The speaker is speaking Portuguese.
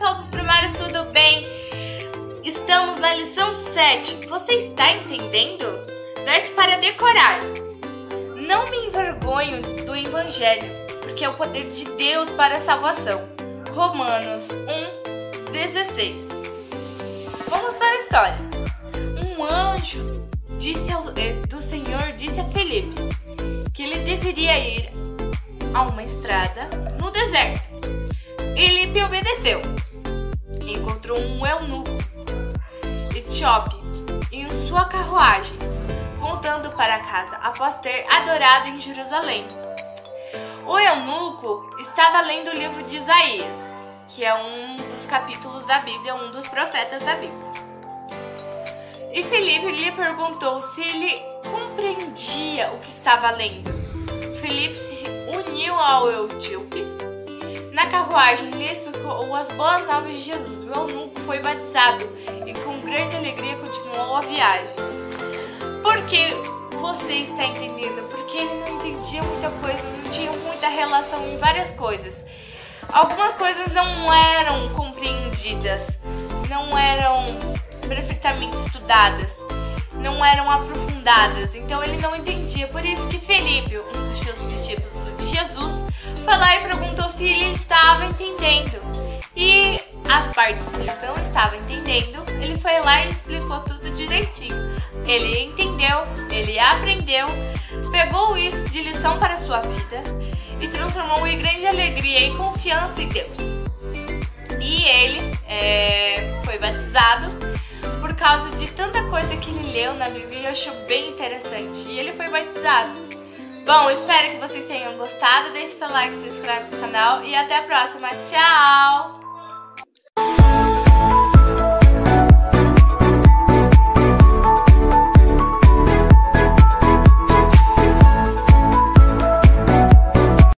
pessoal dos primários, tudo bem? Estamos na lição 7. Você está entendendo? Verso para decorar. Não me envergonho do evangelho, porque é o poder de Deus para a salvação. Romanos 1, 16. Vamos para a história. Um anjo disse ao, eh, do Senhor disse a Felipe que ele deveria ir a uma estrada no deserto. Felipe obedeceu. Encontrou um eunuco etíope em sua carruagem, voltando para casa após ter adorado em Jerusalém. O eunuco estava lendo o livro de Isaías, que é um dos capítulos da Bíblia, um dos profetas da Bíblia. E Felipe lhe perguntou se ele compreendia o que estava lendo. Felipe se uniu ao etíope na carruagem lhe explicou as boas novas de Jesus. O eunuco foi batizado e com grande alegria continuou a viagem. Porque você está entendendo? Porque ele não entendia muita coisa, não tinha muita relação em várias coisas. Algumas coisas não eram compreendidas, não eram perfeitamente estudadas, não eram aprofundadas. Então ele não entendia. Por isso que Felipe, um dos seus discípulos de Jesus, foi lá e perguntou se ele estava entendendo. E as partes que não estava entendendo, ele foi lá e explicou tudo direitinho. Ele entendeu, ele aprendeu, pegou isso de lição para a sua vida e transformou em grande alegria e confiança em Deus. E ele é, foi batizado por causa de tanta coisa que ele leu na Bíblia e achou bem interessante. E ele foi batizado. Bom, espero que vocês tenham gostado. Deixe seu like, se inscreve no canal e até a próxima. Tchau!